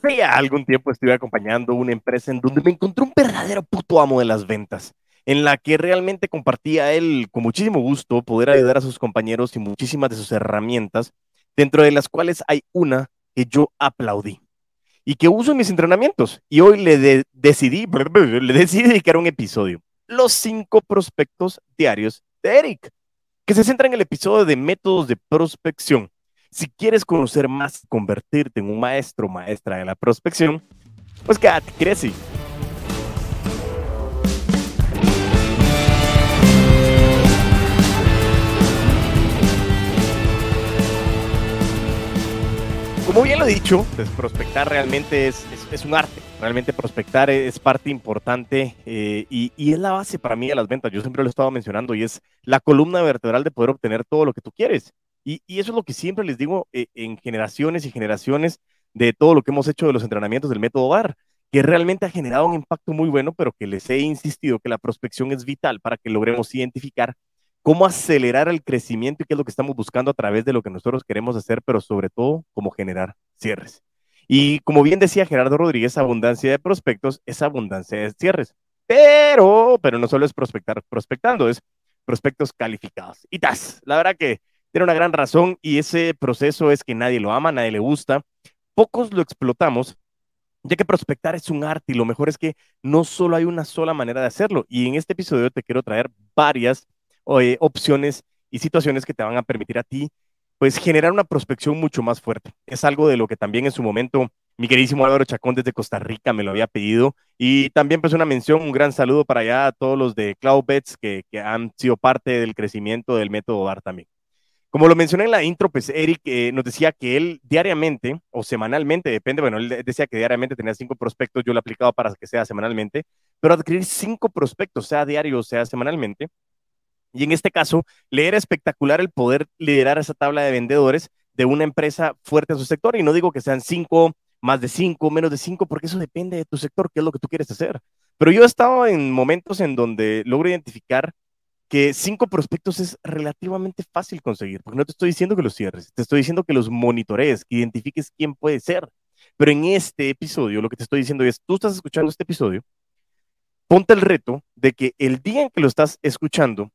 Hace algún tiempo estuve acompañando una empresa en donde me encontré un verdadero puto amo de las ventas, en la que realmente compartía él con muchísimo gusto poder ayudar a sus compañeros y muchísimas de sus herramientas, dentro de las cuales hay una que yo aplaudí y que uso en mis entrenamientos. Y hoy le decidí, le decidí dedicar un episodio, los cinco prospectos diarios de Eric, que se centra en el episodio de métodos de prospección si quieres conocer más, convertirte en un maestro o maestra de la prospección, pues quédate, crece. Como bien lo he dicho, pues prospectar realmente es, es, un arte. Realmente prospectar es parte importante eh, y, y, es la base para mí de las ventas. Yo siempre lo he estado mencionando y es la columna vertebral de poder obtener todo lo que tú quieres. Y, eso es lo que siempre les digo eh, en generaciones y generaciones de todo lo que hemos hecho de los entrenamientos del método VAR, que realmente ha generado un impacto muy bueno, pero que les he insistido que la prospección es vital para que logremos identificar cómo acelerar el crecimiento y qué es lo que estamos buscando a través de lo que nosotros queremos hacer, pero sobre todo cómo generar cierres. Y como bien decía Gerardo Rodríguez, abundancia de prospectos es abundancia de cierres. Pero, pero no solo es prospectar prospectando, es prospectos calificados. Y tas, la verdad que tiene una gran razón y ese proceso es que nadie lo ama, nadie le gusta. Pocos lo explotamos, ya que prospectar es un arte y lo mejor es que no solo hay una sola manera de hacerlo. Y en este episodio te quiero traer varias eh, opciones y situaciones que te van a permitir a ti, pues, generar una prospección mucho más fuerte. Es algo de lo que también en su momento mi queridísimo Álvaro Chacón desde Costa Rica me lo había pedido. Y también pues una mención, un gran saludo para allá a todos los de CloudBets que, que han sido parte del crecimiento del método VAR también. Como lo mencioné en la intro, pues Eric eh, nos decía que él diariamente o semanalmente, depende, bueno, él decía que diariamente tenía cinco prospectos, yo lo he aplicado para que sea semanalmente, pero adquirir cinco prospectos, sea diario o sea semanalmente. Y en este caso, le era espectacular el poder liderar esa tabla de vendedores de una empresa fuerte en su sector. Y no digo que sean cinco, más de cinco, menos de cinco, porque eso depende de tu sector, qué es lo que tú quieres hacer. Pero yo he estado en momentos en donde logro identificar que cinco prospectos es relativamente fácil conseguir, porque no te estoy diciendo que los cierres, te estoy diciendo que los monitorees, que identifiques quién puede ser. Pero en este episodio, lo que te estoy diciendo es, tú estás escuchando este episodio, ponte el reto de que el día en que lo estás escuchando,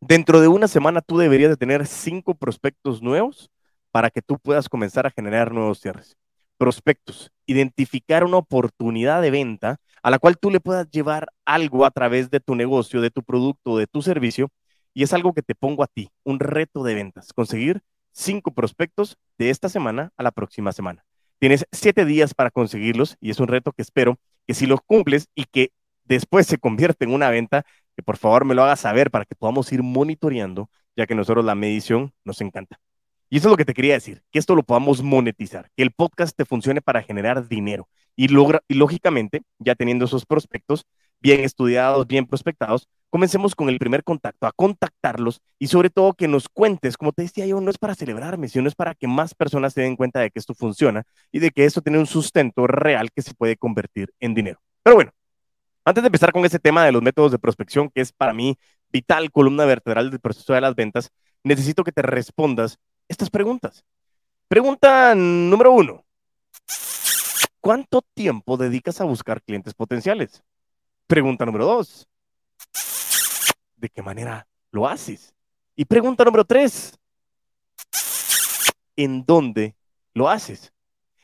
dentro de una semana tú deberías de tener cinco prospectos nuevos para que tú puedas comenzar a generar nuevos cierres. Prospectos, identificar una oportunidad de venta a la cual tú le puedas llevar algo a través de tu negocio, de tu producto, de tu servicio, y es algo que te pongo a ti, un reto de ventas, conseguir cinco prospectos de esta semana a la próxima semana. Tienes siete días para conseguirlos y es un reto que espero que si lo cumples y que después se convierte en una venta, que por favor me lo hagas saber para que podamos ir monitoreando, ya que nosotros la medición nos encanta. Y eso es lo que te quería decir, que esto lo podamos monetizar, que el podcast te funcione para generar dinero. Y, logra, y lógicamente, ya teniendo esos prospectos bien estudiados, bien prospectados, comencemos con el primer contacto, a contactarlos y sobre todo que nos cuentes, como te decía yo, no es para celebrarme, sino es para que más personas se den cuenta de que esto funciona y de que esto tiene un sustento real que se puede convertir en dinero. Pero bueno, antes de empezar con ese tema de los métodos de prospección, que es para mí vital, columna vertebral del proceso de las ventas, necesito que te respondas estas preguntas. Pregunta número uno. ¿Cuánto tiempo dedicas a buscar clientes potenciales? Pregunta número dos. ¿De qué manera lo haces? Y pregunta número tres. ¿En dónde lo haces?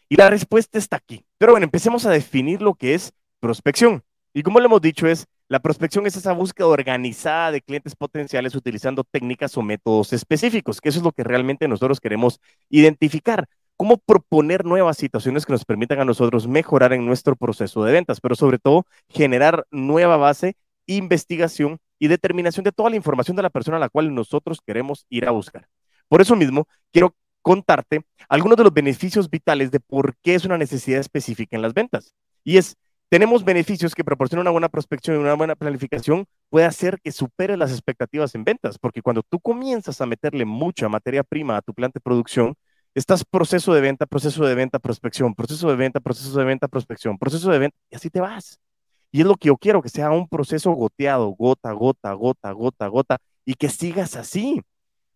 Y la respuesta está aquí. Pero bueno, empecemos a definir lo que es prospección. Y como le hemos dicho, es la prospección es esa búsqueda organizada de clientes potenciales utilizando técnicas o métodos específicos, que eso es lo que realmente nosotros queremos identificar. Cómo proponer nuevas situaciones que nos permitan a nosotros mejorar en nuestro proceso de ventas, pero sobre todo generar nueva base, investigación y determinación de toda la información de la persona a la cual nosotros queremos ir a buscar. Por eso mismo, quiero contarte algunos de los beneficios vitales de por qué es una necesidad específica en las ventas. Y es tenemos beneficios que proporcionan una buena prospección y una buena planificación puede hacer que supere las expectativas en ventas, porque cuando tú comienzas a meterle mucha materia prima a tu plan de producción, estás proceso de venta, proceso de venta, prospección, proceso de venta, proceso de venta, prospección, proceso de venta, y así te vas. Y es lo que yo quiero, que sea un proceso goteado, gota, gota, gota, gota, gota, y que sigas así.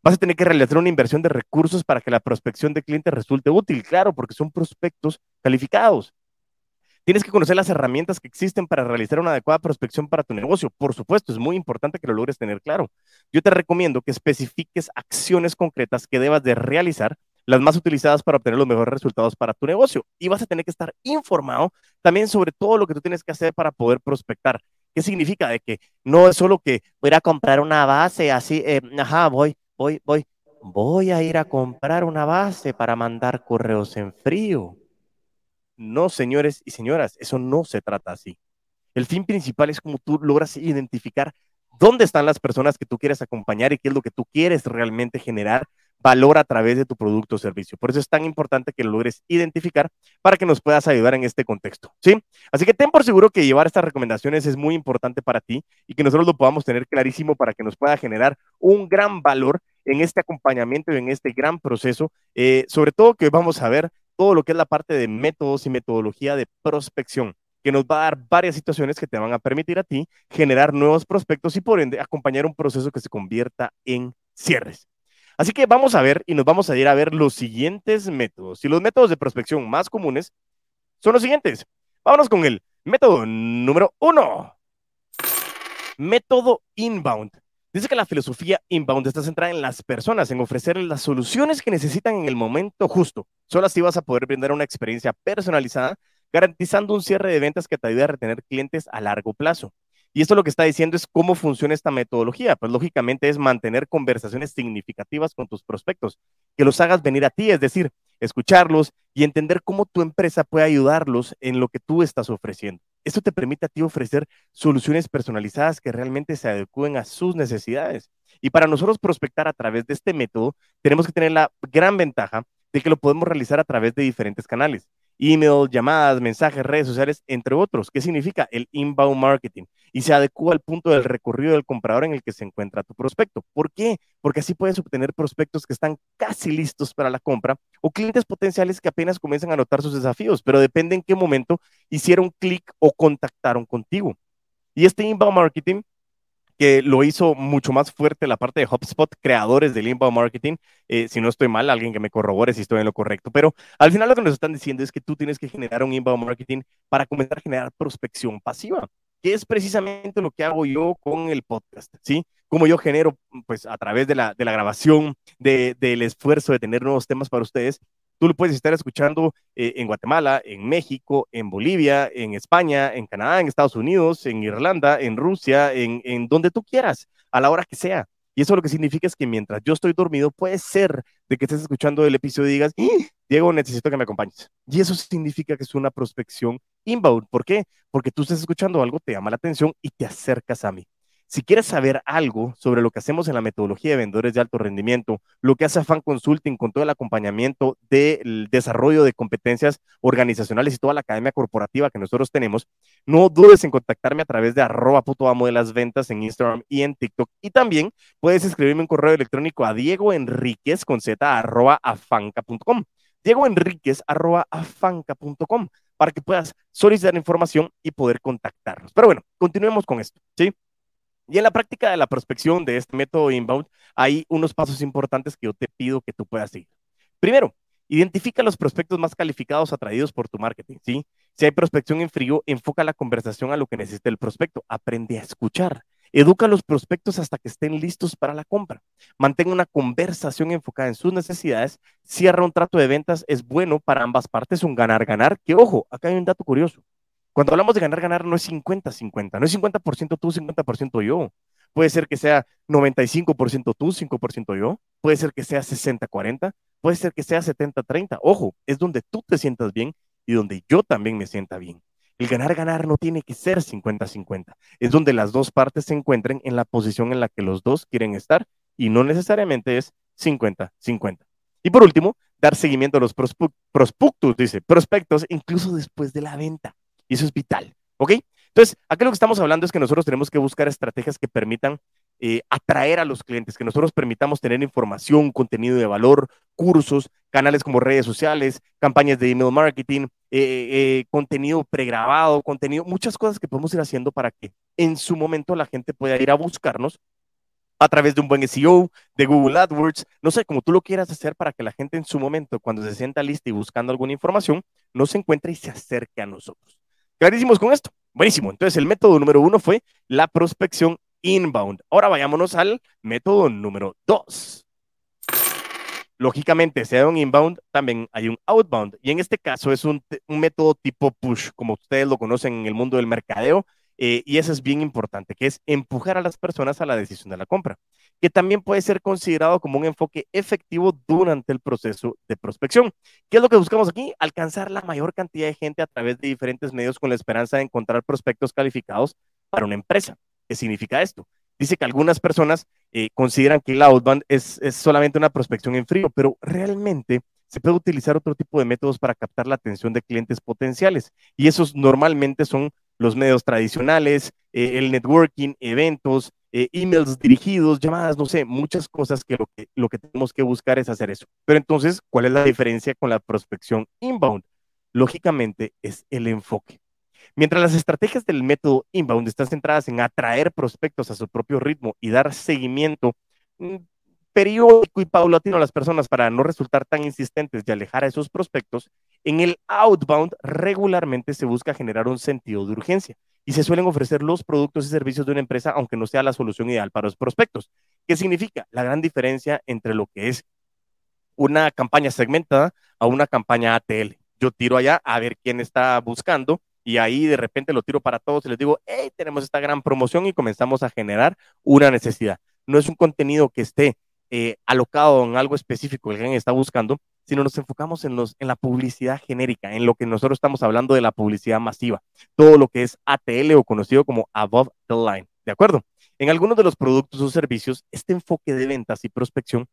Vas a tener que realizar una inversión de recursos para que la prospección de clientes resulte útil, claro, porque son prospectos calificados. Tienes que conocer las herramientas que existen para realizar una adecuada prospección para tu negocio. Por supuesto, es muy importante que lo logres tener claro. Yo te recomiendo que especifiques acciones concretas que debas de realizar, las más utilizadas para obtener los mejores resultados para tu negocio. Y vas a tener que estar informado también sobre todo lo que tú tienes que hacer para poder prospectar. ¿Qué significa? De que no es solo que voy a ir a comprar una base así, eh, ajá, voy, voy, voy, voy a ir a comprar una base para mandar correos en frío. No, señores y señoras, eso no se trata así. El fin principal es como tú logras identificar dónde están las personas que tú quieres acompañar y qué es lo que tú quieres realmente generar valor a través de tu producto o servicio. Por eso es tan importante que lo logres identificar para que nos puedas ayudar en este contexto, ¿sí? Así que ten por seguro que llevar estas recomendaciones es muy importante para ti y que nosotros lo podamos tener clarísimo para que nos pueda generar un gran valor en este acompañamiento y en este gran proceso, eh, sobre todo que vamos a ver todo lo que es la parte de métodos y metodología de prospección que nos va a dar varias situaciones que te van a permitir a ti generar nuevos prospectos y por ende acompañar un proceso que se convierta en cierres. Así que vamos a ver y nos vamos a ir a ver los siguientes métodos. Y los métodos de prospección más comunes son los siguientes. Vámonos con el método número uno. Método inbound. Dice que la filosofía inbound está centrada en las personas, en ofrecer las soluciones que necesitan en el momento justo. Solo así vas a poder brindar una experiencia personalizada, garantizando un cierre de ventas que te ayude a retener clientes a largo plazo. Y esto lo que está diciendo es cómo funciona esta metodología. Pues lógicamente es mantener conversaciones significativas con tus prospectos, que los hagas venir a ti, es decir, escucharlos y entender cómo tu empresa puede ayudarlos en lo que tú estás ofreciendo. Esto te permite a ti ofrecer soluciones personalizadas que realmente se adecúen a sus necesidades. Y para nosotros prospectar a través de este método, tenemos que tener la gran ventaja de que lo podemos realizar a través de diferentes canales email, llamadas, mensajes, redes sociales, entre otros. ¿Qué significa? El inbound marketing. Y se adecua al punto del recorrido del comprador en el que se encuentra tu prospecto. ¿Por qué? Porque así puedes obtener prospectos que están casi listos para la compra o clientes potenciales que apenas comienzan a notar sus desafíos, pero depende en qué momento hicieron clic o contactaron contigo. Y este inbound marketing que lo hizo mucho más fuerte la parte de HubSpot, creadores del inbound marketing. Eh, si no estoy mal, alguien que me corrobore si estoy en lo correcto. Pero al final lo que nos están diciendo es que tú tienes que generar un inbound marketing para comenzar a generar prospección pasiva, que es precisamente lo que hago yo con el podcast, ¿sí? Como yo genero, pues a través de la, de la grabación, de, del esfuerzo de tener nuevos temas para ustedes, Tú lo puedes estar escuchando eh, en Guatemala, en México, en Bolivia, en España, en Canadá, en Estados Unidos, en Irlanda, en Rusia, en, en donde tú quieras, a la hora que sea. Y eso lo que significa es que mientras yo estoy dormido, puede ser de que estés escuchando el episodio y digas, ¡Ah! Diego, necesito que me acompañes. Y eso significa que es una prospección inbound. ¿Por qué? Porque tú estás escuchando algo, te llama la atención y te acercas a mí. Si quieres saber algo sobre lo que hacemos en la metodología de vendedores de alto rendimiento, lo que hace Fan Consulting con todo el acompañamiento del desarrollo de competencias organizacionales y toda la academia corporativa que nosotros tenemos, no dudes en contactarme a través de arroba puto amo de las ventas en Instagram y en TikTok. Y también puedes escribirme un correo electrónico a Diego Enríquez con z arroba afanca.com. Diego Enríquez arroba afanca.com para que puedas solicitar información y poder contactarnos. Pero bueno, continuemos con esto, ¿sí? Y en la práctica de la prospección de este método inbound, hay unos pasos importantes que yo te pido que tú puedas seguir. Primero, identifica los prospectos más calificados atraídos por tu marketing. Si hay prospección en frío, enfoca la conversación a lo que necesita el prospecto. Aprende a escuchar. Educa a los prospectos hasta que estén listos para la compra. Mantén una conversación enfocada en sus necesidades. Cierra un trato de ventas. Es bueno para ambas partes, un ganar-ganar. Que ojo, acá hay un dato curioso. Cuando hablamos de ganar, ganar no es 50-50, no es 50% tú, 50% yo. Puede ser que sea 95% tú, 5% yo. Puede ser que sea 60-40. Puede ser que sea 70-30. Ojo, es donde tú te sientas bien y donde yo también me sienta bien. El ganar, ganar no tiene que ser 50-50. Es donde las dos partes se encuentren en la posición en la que los dos quieren estar y no necesariamente es 50-50. Y por último, dar seguimiento a los prospectos, dice, prospectos, incluso después de la venta. Y eso es vital, ¿ok? Entonces, aquí lo que estamos hablando es que nosotros tenemos que buscar estrategias que permitan eh, atraer a los clientes, que nosotros permitamos tener información, contenido de valor, cursos, canales como redes sociales, campañas de email marketing, eh, eh, contenido pregrabado, contenido, muchas cosas que podemos ir haciendo para que en su momento la gente pueda ir a buscarnos a través de un buen SEO, de Google AdWords, no sé, como tú lo quieras hacer para que la gente en su momento, cuando se sienta lista y buscando alguna información, no se encuentre y se acerque a nosotros. Clarísimos con esto. Buenísimo. Entonces, el método número uno fue la prospección inbound. Ahora vayámonos al método número dos. Lógicamente, sea un inbound, también hay un outbound. Y en este caso es un, un método tipo push, como ustedes lo conocen en el mundo del mercadeo eh, y eso es bien importante, que es empujar a las personas a la decisión de la compra, que también puede ser considerado como un enfoque efectivo durante el proceso de prospección. ¿Qué es lo que buscamos aquí? Alcanzar la mayor cantidad de gente a través de diferentes medios con la esperanza de encontrar prospectos calificados para una empresa. ¿Qué significa esto? Dice que algunas personas eh, consideran que el outbound es solamente una prospección en frío, pero realmente se puede utilizar otro tipo de métodos para captar la atención de clientes potenciales. Y esos normalmente son los medios tradicionales, eh, el networking, eventos, eh, emails dirigidos, llamadas, no sé, muchas cosas que lo, que lo que tenemos que buscar es hacer eso. Pero entonces, ¿cuál es la diferencia con la prospección inbound? Lógicamente es el enfoque. Mientras las estrategias del método inbound están centradas en atraer prospectos a su propio ritmo y dar seguimiento mm, periódico y paulatino a las personas para no resultar tan insistentes y alejar a esos prospectos, en el outbound regularmente se busca generar un sentido de urgencia y se suelen ofrecer los productos y servicios de una empresa aunque no sea la solución ideal para los prospectos. ¿Qué significa? La gran diferencia entre lo que es una campaña segmentada a una campaña ATL. Yo tiro allá a ver quién está buscando y ahí de repente lo tiro para todos y les digo, hey, tenemos esta gran promoción y comenzamos a generar una necesidad. No es un contenido que esté eh, alocado en algo específico que alguien está buscando, sino nos enfocamos en, los, en la publicidad genérica, en lo que nosotros estamos hablando de la publicidad masiva, todo lo que es ATL o conocido como above the line, ¿de acuerdo? En algunos de los productos o servicios, este enfoque de ventas y prospección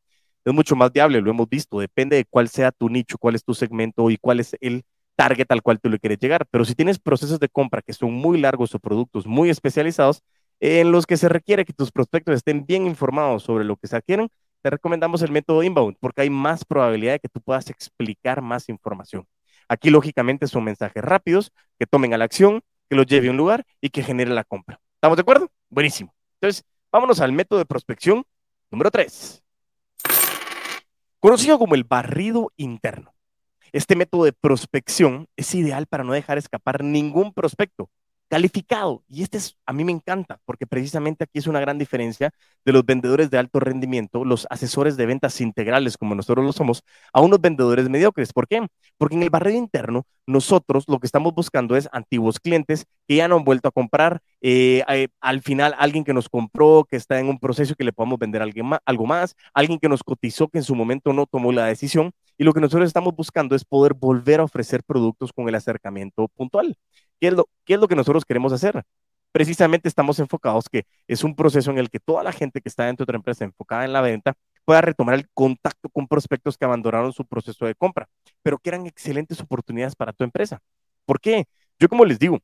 es mucho más viable, lo hemos visto, depende de cuál sea tu nicho, cuál es tu segmento y cuál es el target al cual tú le quieres llegar. Pero si tienes procesos de compra que son muy largos o productos muy especializados, en los que se requiere que tus prospectos estén bien informados sobre lo que se adquieren, te recomendamos el método inbound porque hay más probabilidad de que tú puedas explicar más información. Aquí, lógicamente, son mensajes rápidos que tomen a la acción, que los lleve a un lugar y que genere la compra. ¿Estamos de acuerdo? Buenísimo. Entonces, vámonos al método de prospección número 3. Conocido como el barrido interno. Este método de prospección es ideal para no dejar escapar ningún prospecto calificado. Y este es, a mí me encanta, porque precisamente aquí es una gran diferencia de los vendedores de alto rendimiento, los asesores de ventas integrales, como nosotros lo somos, a unos vendedores mediocres. ¿Por qué? Porque en el barrio interno, nosotros lo que estamos buscando es antiguos clientes que ya no han vuelto a comprar, eh, eh, al final alguien que nos compró, que está en un proceso que le podamos vender algo más, alguien que nos cotizó, que en su momento no tomó la decisión. Y lo que nosotros estamos buscando es poder volver a ofrecer productos con el acercamiento puntual. ¿Qué es, lo, ¿Qué es lo que nosotros queremos hacer? Precisamente estamos enfocados que es un proceso en el que toda la gente que está dentro de otra empresa enfocada en la venta pueda retomar el contacto con prospectos que abandonaron su proceso de compra, pero que eran excelentes oportunidades para tu empresa. ¿Por qué? Yo como les digo,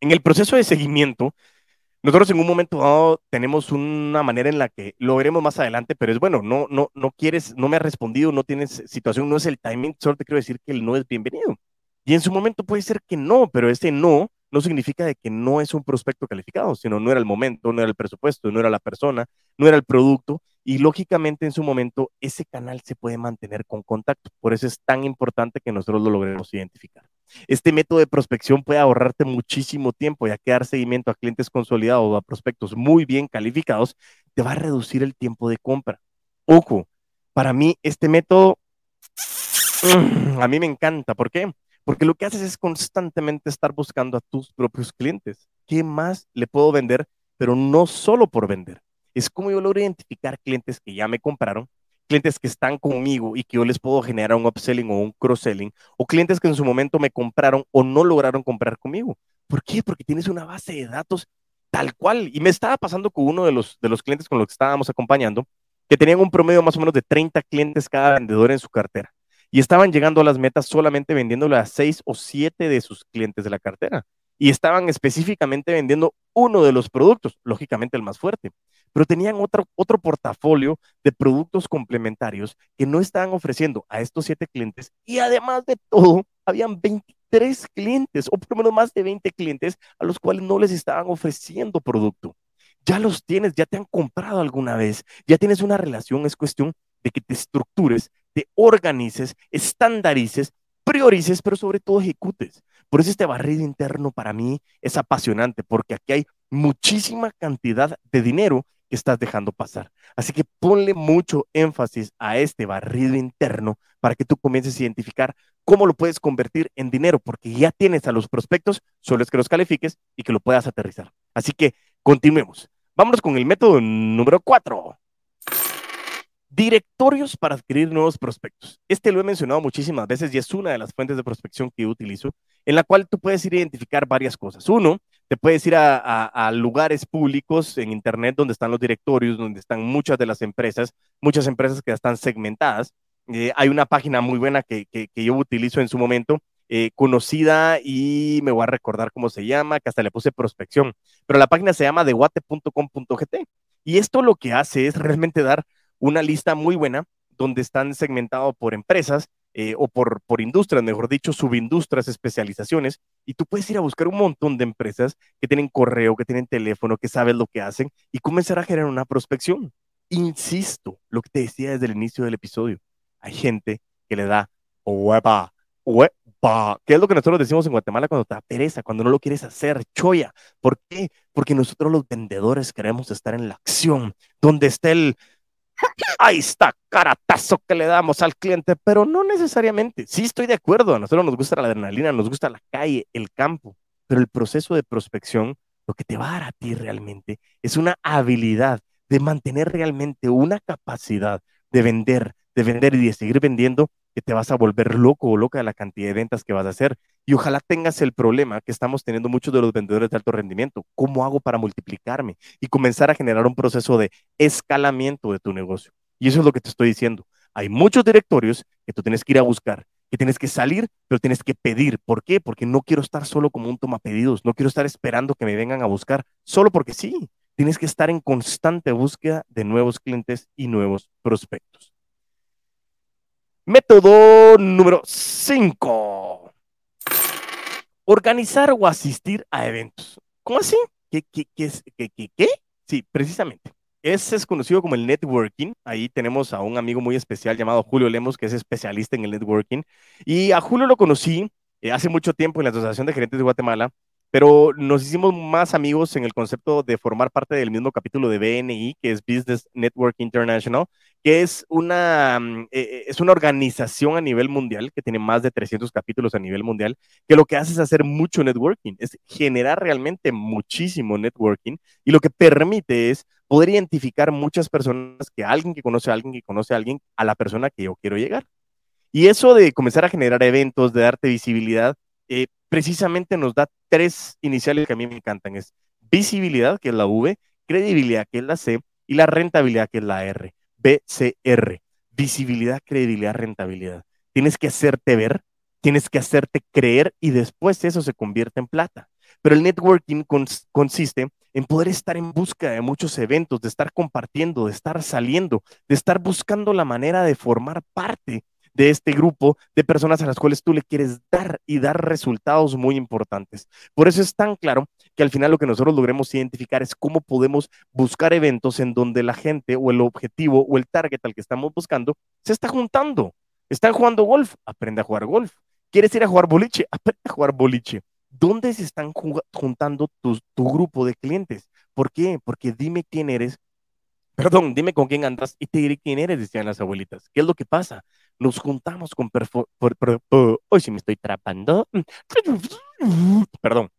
en el proceso de seguimiento, nosotros en un momento dado tenemos una manera en la que lo veremos más adelante, pero es bueno, no, no, no quieres, no me has respondido, no tienes situación, no es el timing, solo te quiero decir que el no es bienvenido. Y en su momento puede ser que no, pero ese no no significa de que no es un prospecto calificado, sino no era el momento, no era el presupuesto, no era la persona, no era el producto y lógicamente en su momento ese canal se puede mantener con contacto. Por eso es tan importante que nosotros lo logremos identificar. Este método de prospección puede ahorrarte muchísimo tiempo, ya que dar seguimiento a clientes consolidados o a prospectos muy bien calificados te va a reducir el tiempo de compra. Ojo, para mí este método a mí me encanta. ¿Por qué? Porque lo que haces es constantemente estar buscando a tus propios clientes. ¿Qué más le puedo vender? Pero no solo por vender. Es como yo logro identificar clientes que ya me compraron, clientes que están conmigo y que yo les puedo generar un upselling o un cross-selling, o clientes que en su momento me compraron o no lograron comprar conmigo. ¿Por qué? Porque tienes una base de datos tal cual. Y me estaba pasando con uno de los, de los clientes con los que estábamos acompañando, que tenían un promedio más o menos de 30 clientes cada vendedor en su cartera y estaban llegando a las metas solamente vendiéndole a seis o siete de sus clientes de la cartera. Y estaban específicamente vendiendo uno de los productos, lógicamente el más fuerte, pero tenían otro, otro portafolio de productos complementarios que no estaban ofreciendo a estos siete clientes y además de todo, habían 23 clientes o por lo menos más de 20 clientes a los cuales no les estaban ofreciendo producto. ya los tienes, ya te han comprado alguna vez, ya tienes una relación, es cuestión de que te estructures, te organices, estandarices, priorices, pero sobre todo ejecutes. Por eso este barrido interno para mí es apasionante, porque aquí hay muchísima cantidad de dinero estás dejando pasar. Así que ponle mucho énfasis a este barrido interno para que tú comiences a identificar cómo lo puedes convertir en dinero, porque ya tienes a los prospectos, solo es que los califiques y que lo puedas aterrizar. Así que continuemos. Vámonos con el método número cuatro. Directorios para adquirir nuevos prospectos. Este lo he mencionado muchísimas veces y es una de las fuentes de prospección que utilizo, en la cual tú puedes ir a identificar varias cosas. Uno, te puedes ir a, lugares públicos en Internet donde están los directorios, donde están muchas de las empresas, muchas empresas que están segmentadas. Eh, hay una página muy buena que, yo utilizo en su momento, eh, conocida y me voy a recordar cómo se llama, que hasta le puse prospección, pero la página se llama deguate.com.gt y esto lo que hace es realmente dar una lista muy buena donde están segmentados por empresas eh, o por, por industrias, mejor dicho, subindustrias, especializaciones, y tú puedes ir a buscar un montón de empresas que tienen correo, que tienen teléfono, que saben lo que hacen y comenzar a generar una prospección. Insisto, lo que te decía desde el inicio del episodio, hay gente que le da hueva, hueva, que es lo que nosotros decimos en Guatemala cuando te da pereza, cuando no lo quieres hacer, choya. ¿Por qué? Porque nosotros los vendedores queremos estar en la acción, donde está el, ahí está, caratazo que le damos al cliente, pero no necesariamente. Sí estoy de acuerdo, a nosotros nos gusta la adrenalina, nos gusta la calle, el campo, pero el proceso de prospección, lo que te va a dar a ti realmente es una habilidad de mantener realmente una capacidad de vender, de vender y de seguir vendiendo que te vas a volver loco o loca de la cantidad de ventas que vas a hacer. Y ojalá tengas el problema que estamos teniendo muchos de los vendedores de alto rendimiento. ¿Cómo hago para multiplicarme? Y comenzar a generar un proceso de escalamiento de tu negocio. Y eso es lo que te estoy diciendo. Hay muchos directorios que tú tienes que ir a buscar, que tienes que salir, pero tienes que pedir. ¿Por qué? Porque no quiero estar solo como un toma pedidos. No quiero estar esperando que me vengan a buscar solo porque sí. Tienes que estar en constante búsqueda de nuevos clientes y nuevos prospectos. Método número 5. Organizar o asistir a eventos. ¿Cómo así? ¿Qué, qué, qué, qué, qué? Sí, precisamente. Ese es conocido como el networking. Ahí tenemos a un amigo muy especial llamado Julio Lemos, que es especialista en el networking. Y a Julio lo conocí eh, hace mucho tiempo en la Asociación de Gerentes de Guatemala pero nos hicimos más amigos en el concepto de formar parte del mismo capítulo de BNI, que es Business Network International, que es una, mm, eh, es una organización a nivel mundial que tiene más de 300 capítulos a nivel mundial, que lo que hace es hacer mucho networking, es generar realmente muchísimo networking y lo que permite es poder identificar muchas personas que alguien que conoce a alguien que conoce a alguien a la persona que yo quiero llegar. Y eso de comenzar a generar eventos, de darte visibilidad, eh, precisamente nos da tres iniciales que a mí me encantan. Es visibilidad, que es la V, credibilidad, que es la C, y la rentabilidad, que es la R. BCR. Visibilidad, credibilidad, rentabilidad. Tienes que hacerte ver, tienes que hacerte creer y después eso se convierte en plata. Pero el networking consiste en poder estar en busca de muchos eventos, de estar compartiendo, de estar saliendo, de estar buscando la manera de formar parte de este grupo de personas a las cuales tú le quieres dar y dar resultados muy importantes. Por eso es tan claro que al final lo que nosotros logremos identificar es cómo podemos buscar eventos en donde la gente o el objetivo o el target al que estamos buscando se está juntando. Están jugando golf, aprende a jugar golf. ¿Quieres ir a jugar boliche? Aprende a jugar boliche. ¿Dónde se están juntando tu, tu grupo de clientes? ¿Por qué? Porque dime quién eres Perdón, dime con quién andas y te diré quién eres, decían las abuelitas. ¿Qué es lo que pasa? Nos juntamos con... Hoy sí me estoy trapando. Perdón.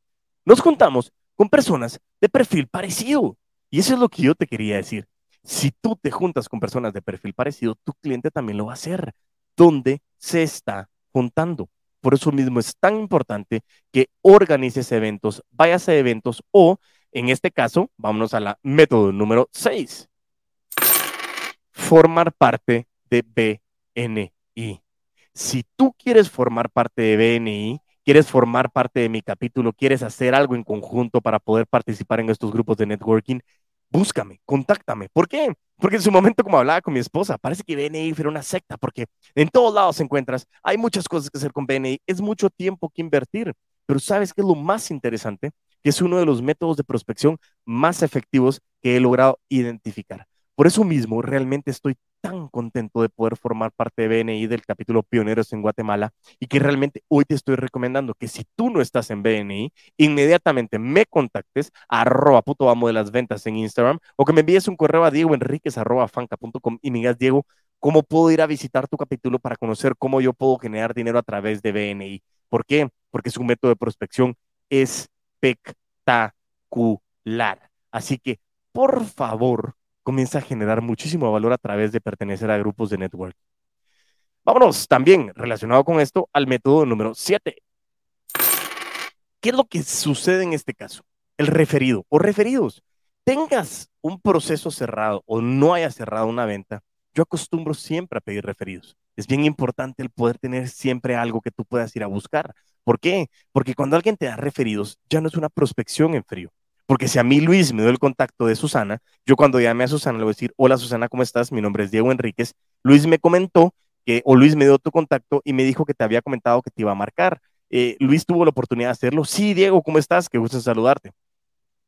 Nos juntamos con personas de perfil parecido. Y eso es lo que yo te quería decir. Si tú te juntas con personas de perfil parecido, tu cliente también lo va a hacer. ¿Dónde se está juntando? Por eso mismo es tan importante que organices eventos, vayas a eventos o, en este caso, vámonos a la método número 6 formar parte de BNI. Si tú quieres formar parte de BNI, quieres formar parte de mi capítulo, quieres hacer algo en conjunto para poder participar en estos grupos de networking, búscame, contáctame. ¿Por qué? Porque en su momento, como hablaba con mi esposa, parece que BNI fue una secta, porque en todos lados encuentras, hay muchas cosas que hacer con BNI, es mucho tiempo que invertir, pero ¿sabes qué es lo más interesante? que es uno de los métodos de prospección más efectivos que he logrado identificar. Por eso mismo, realmente estoy tan contento de poder formar parte de BNI del capítulo Pioneros en Guatemala y que realmente hoy te estoy recomendando que si tú no estás en BNI, inmediatamente me contactes arroba puto amo de las ventas en Instagram o que me envíes un correo a diegoenriquez.fanca.com y me digas, Diego, ¿cómo puedo ir a visitar tu capítulo para conocer cómo yo puedo generar dinero a través de BNI? ¿Por qué? Porque es un método de prospección espectacular. Así que, por favor, comienza a generar muchísimo valor a través de pertenecer a grupos de network. Vámonos también relacionado con esto al método número 7. ¿Qué es lo que sucede en este caso? El referido o referidos. Tengas un proceso cerrado o no haya cerrado una venta, yo acostumbro siempre a pedir referidos. Es bien importante el poder tener siempre algo que tú puedas ir a buscar. ¿Por qué? Porque cuando alguien te da referidos, ya no es una prospección en frío, porque si a mí Luis me dio el contacto de Susana, yo cuando llame a Susana le voy a decir, hola Susana, ¿cómo estás? Mi nombre es Diego Enríquez. Luis me comentó que, o Luis me dio tu contacto y me dijo que te había comentado que te iba a marcar. Eh, Luis tuvo la oportunidad de hacerlo. Sí, Diego, ¿cómo estás? Qué gusto saludarte.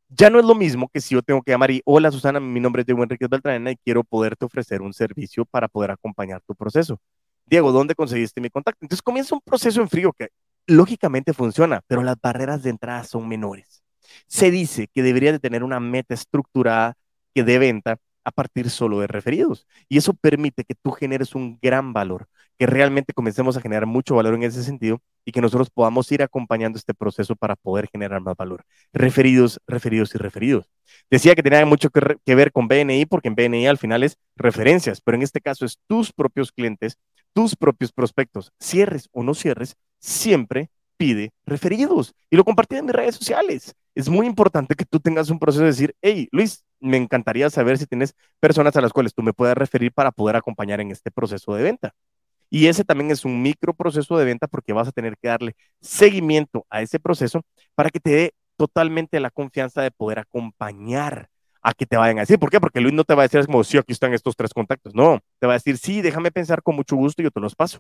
Ya no es lo mismo que si yo tengo que llamar y, hola Susana, mi nombre es Diego Enríquez Beltrán y quiero poderte ofrecer un servicio para poder acompañar tu proceso. Diego, ¿dónde conseguiste mi contacto? Entonces comienza un proceso en frío que lógicamente funciona, pero las barreras de entrada son menores se dice que debería de tener una meta estructurada que de venta a partir solo de referidos. Y eso permite que tú generes un gran valor, que realmente comencemos a generar mucho valor en ese sentido y que nosotros podamos ir acompañando este proceso para poder generar más valor. Referidos, referidos y referidos. Decía que tenía mucho que, que ver con BNI porque en BNI al final es referencias, pero en este caso es tus propios clientes, tus propios prospectos, cierres o no cierres, siempre pide referidos y lo compartí en mis redes sociales. Es muy importante que tú tengas un proceso de decir, hey, Luis, me encantaría saber si tienes personas a las cuales tú me puedas referir para poder acompañar en este proceso de venta. Y ese también es un micro proceso de venta porque vas a tener que darle seguimiento a ese proceso para que te dé totalmente la confianza de poder acompañar a que te vayan a decir. ¿Por qué? Porque Luis no te va a decir como, sí, aquí están estos tres contactos. No, te va a decir, sí, déjame pensar con mucho gusto y yo te los paso.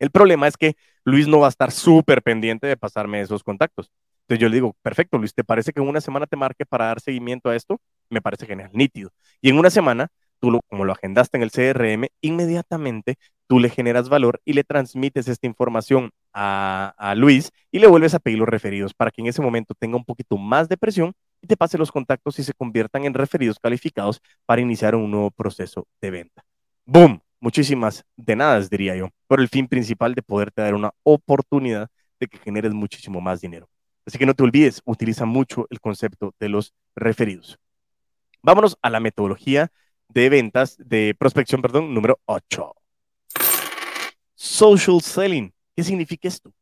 El problema es que Luis no va a estar súper pendiente de pasarme esos contactos. Entonces yo le digo, perfecto, Luis, ¿te parece que en una semana te marque para dar seguimiento a esto? Me parece genial, nítido. Y en una semana, tú como lo agendaste en el CRM, inmediatamente tú le generas valor y le transmites esta información a, a Luis y le vuelves a pedir los referidos para que en ese momento tenga un poquito más de presión y te pase los contactos y se conviertan en referidos calificados para iniciar un nuevo proceso de venta. ¡Boom! Muchísimas de nada, diría yo, por el fin principal de poderte dar una oportunidad de que generes muchísimo más dinero. Así que no te olvides, utiliza mucho el concepto de los referidos. Vámonos a la metodología de ventas, de prospección, perdón, número 8. Social selling. ¿Qué significa esto?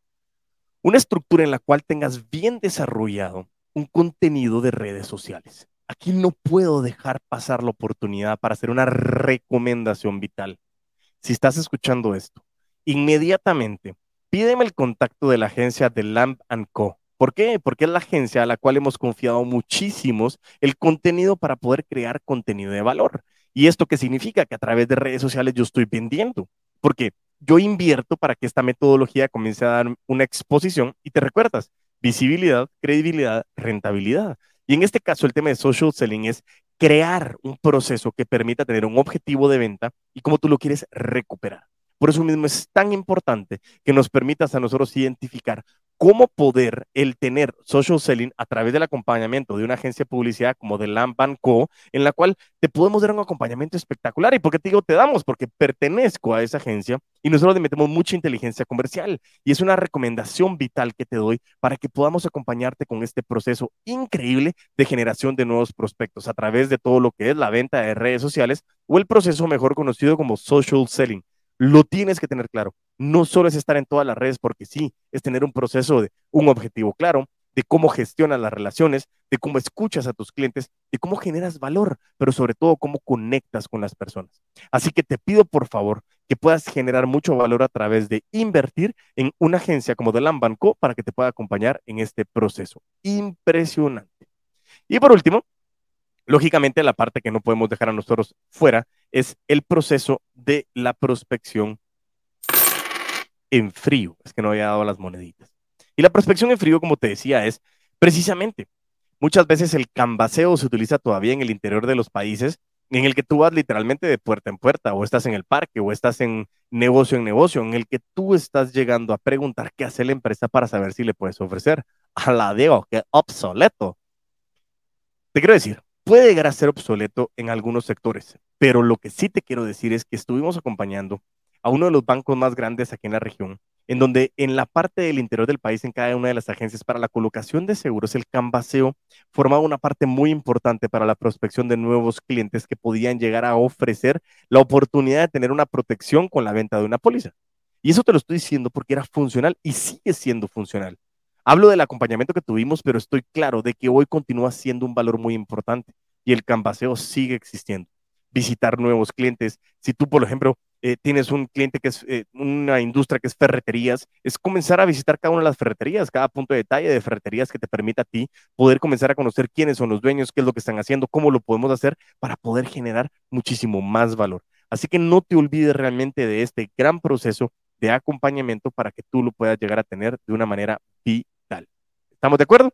Una estructura en la cual tengas bien desarrollado un contenido de redes sociales. Aquí no puedo dejar pasar la oportunidad para hacer una recomendación vital si estás escuchando esto, inmediatamente pídeme el contacto de la agencia de Lamp Co. ¿Por qué? Porque es la agencia a la cual hemos confiado muchísimos el contenido para poder crear contenido de valor. ¿Y esto qué significa? Que a través de redes sociales yo estoy vendiendo. Porque yo invierto para que esta metodología comience a dar una exposición y te recuerdas, visibilidad, credibilidad, rentabilidad. Y en este caso el tema de social selling es crear un proceso que permita tener un objetivo de venta y cómo tú lo quieres recuperar. Por eso mismo es tan importante que nos permitas a nosotros identificar cómo poder el tener social selling a través del acompañamiento de una agencia de publicidad como de Lamp Co, en la cual te podemos dar un acompañamiento espectacular. ¿Y por qué te digo te damos? Porque pertenezco a esa agencia y nosotros le metemos mucha inteligencia comercial. Y es una recomendación vital que te doy para que podamos acompañarte con este proceso increíble de generación de nuevos prospectos a través de todo lo que es la venta de redes sociales o el proceso mejor conocido como social selling lo tienes que tener claro. No solo es estar en todas las redes porque sí, es tener un proceso de un objetivo claro, de cómo gestionas las relaciones, de cómo escuchas a tus clientes, de cómo generas valor, pero sobre todo cómo conectas con las personas. Así que te pido por favor que puedas generar mucho valor a través de invertir en una agencia como The Banco para que te pueda acompañar en este proceso. Impresionante. Y por último, lógicamente la parte que no podemos dejar a nosotros fuera es el proceso de la prospección en frío. Es que no había dado las moneditas. Y la prospección en frío, como te decía, es Precisamente, muchas veces el cambaseo se utiliza todavía en el interior de los países en el que tú vas literalmente de puerta en puerta, o estás en el parque, o estás en negocio en negocio, en el que tú estás llegando a preguntar qué hace la empresa para saber si le puedes ofrecer. A la Diego, qué obsoleto. Te quiero decir, puede llegar a ser obsoleto en algunos sectores, pero lo que sí te quiero decir es que estuvimos acompañando a uno de los bancos más grandes aquí en la región, en donde en la parte del interior del país, en cada una de las agencias para la colocación de seguros, el cambaseo formaba una parte muy importante para la prospección de nuevos clientes que podían llegar a ofrecer la oportunidad de tener una protección con la venta de una póliza. Y eso te lo estoy diciendo porque era funcional y sigue siendo funcional. Hablo del acompañamiento que tuvimos, pero estoy claro de que hoy continúa siendo un valor muy importante y el cambaseo sigue existiendo. Visitar nuevos clientes. Si tú, por ejemplo, eh, tienes un cliente que es eh, una industria que es ferreterías, es comenzar a visitar cada una de las ferreterías, cada punto de detalle de ferreterías que te permita a ti poder comenzar a conocer quiénes son los dueños, qué es lo que están haciendo, cómo lo podemos hacer para poder generar muchísimo más valor. Así que no te olvides realmente de este gran proceso de acompañamiento para que tú lo puedas llegar a tener de una manera vital. ¿Estamos de acuerdo?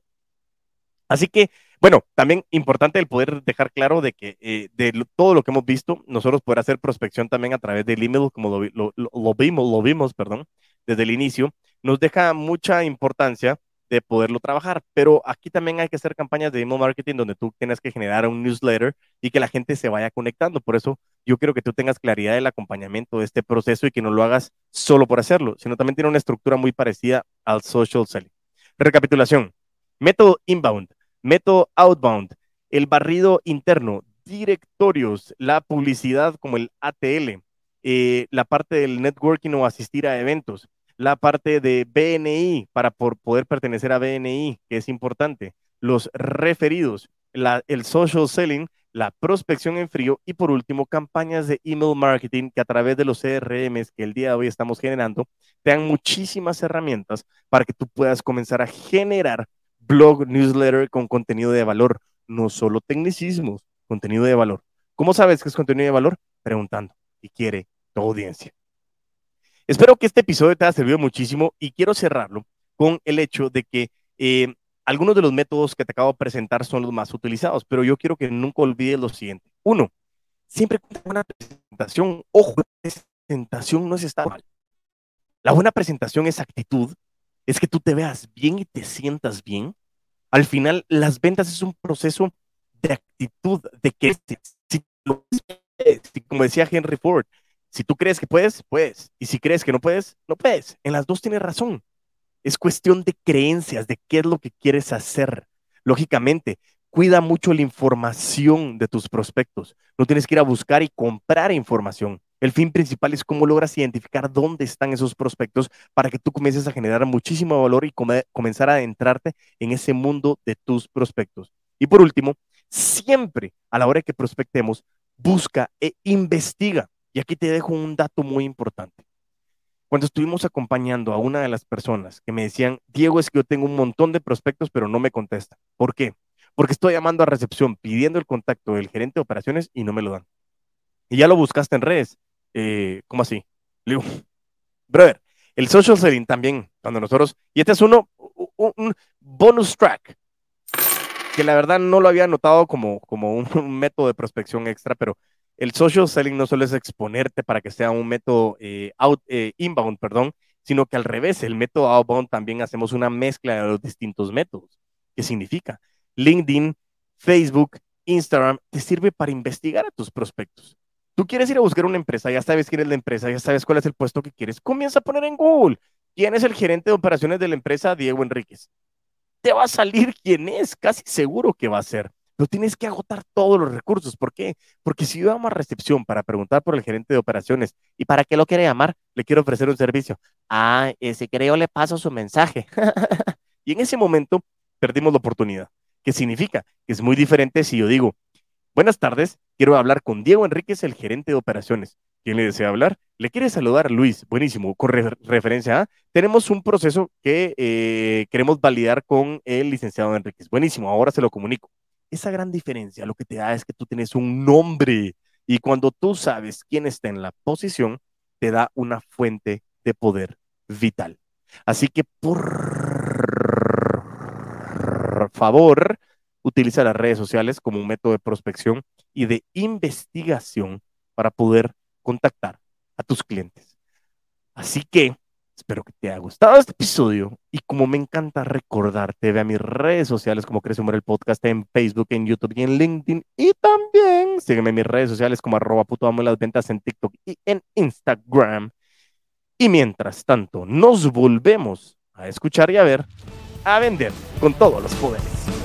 Así que bueno, también importante el poder dejar claro de que eh, de todo lo que hemos visto, nosotros poder hacer prospección también a través del email, como lo, vimos, lo vimos, perdón, desde el inicio, nos deja mucha importancia de poderlo trabajar, pero aquí también hay que hacer campañas de email marketing donde tú tienes que generar un newsletter y que la gente se vaya conectando. Por eso yo quiero que tú tengas claridad del acompañamiento de este proceso y que no lo hagas solo por hacerlo, sino también tiene una estructura muy parecida al social selling. Recapitulación. Método inbound método outbound, el barrido interno, directorios, la publicidad como el ATL, eh, la parte del networking o asistir a eventos, la parte de BNI para por poder pertenecer a BNI, que es importante, los referidos, el social selling, la prospección en frío y por último, campañas de email marketing que a través de los CRMs que el día de hoy estamos generando, te dan muchísimas herramientas para que tú puedas comenzar a generar blog, newsletter con contenido de valor, no solo tecnicismos, contenido de valor. ¿Cómo sabes que es contenido de valor? Preguntando y quiere tu audiencia. Espero que este episodio te haya servido muchísimo y quiero cerrarlo con el hecho de que eh, algunos de los métodos que te acabo de presentar son los más utilizados, pero yo quiero que nunca olvides lo siguiente. Uno, siempre con una presentación, ojo, la presentación no es estar. La buena presentación es actitud es que tú te veas bien y te sientas bien. Al final, las ventas es un proceso de actitud, de que si, como decía Henry Ford, si tú crees que puedes, puedes. Y si crees que no puedes, no puedes. En las dos tienes razón. Es cuestión de creencias, de qué es lo que quieres hacer. Lógicamente, cuida mucho la información de tus prospectos. No tienes que ir a buscar y comprar información. El fin principal es cómo logras identificar dónde están esos prospectos para que tú comiences a generar muchísimo valor y comenzar a adentrarte en ese mundo de tus prospectos. Y por último, siempre a la hora que prospectemos, busca e investiga. Y aquí te dejo un dato muy importante. Cuando estuvimos acompañando a una de las personas que me decían, Diego, es que yo tengo un montón de prospectos, pero no me contesta. ¿Por qué? Porque estoy llamando a recepción pidiendo el contacto del gerente de operaciones y no me lo dan. Y ya lo buscaste en redes eh, ¿cómo así? Le digo, brother, el social selling también, cuando nosotros, y este es uno, un, bonus track, que la verdad no lo había notado como, como un, método de prospección extra, pero el social selling no solo es exponerte para que sea un método eh, out, eh, inbound, perdón, sino que al revés, el método outbound también hacemos una mezcla de los distintos métodos. ¿Qué significa? LinkedIn, Facebook, Instagram te sirve para investigar a tus prospectos. Tú quieres ir a buscar una empresa, ya sabes quién es la empresa, ya sabes cuál es el puesto que quieres. Comienza a poner en Google quién es el gerente de operaciones de la empresa Diego Enríquez. Te va a salir quién es, casi seguro que va a ser. Pero tienes que agotar todos los recursos. ¿Por qué? Porque si yo llamo a recepción para preguntar por el gerente de operaciones y para qué lo quiere llamar, le quiero ofrecer un servicio. Ah, ese creo le paso su mensaje. y en ese momento perdimos la oportunidad. ¿Qué significa? Que es muy diferente si yo digo, Buenas tardes, quiero hablar con Diego Enríquez, el gerente de operaciones. ¿Quién le desea hablar? Le quiere saludar Luis. Buenísimo. Con referencia a, tenemos un proceso que eh, queremos validar con el licenciado Enríquez. Buenísimo, ahora se lo comunico. Esa gran diferencia lo que te da es que tú tienes un nombre y cuando tú sabes quién está en la posición, te da una fuente de poder vital. Así que por favor, utiliza las redes sociales como un método de prospección y de investigación para poder contactar a tus clientes. Así que espero que te haya gustado este episodio y como me encanta recordarte, ve a mis redes sociales como Crece Humor el Podcast en Facebook, en YouTube y en LinkedIn y también sígueme en mis redes sociales como arroba puto amo las ventas en TikTok y en Instagram. Y mientras tanto, nos volvemos a escuchar y a ver, a vender con todos los poderes.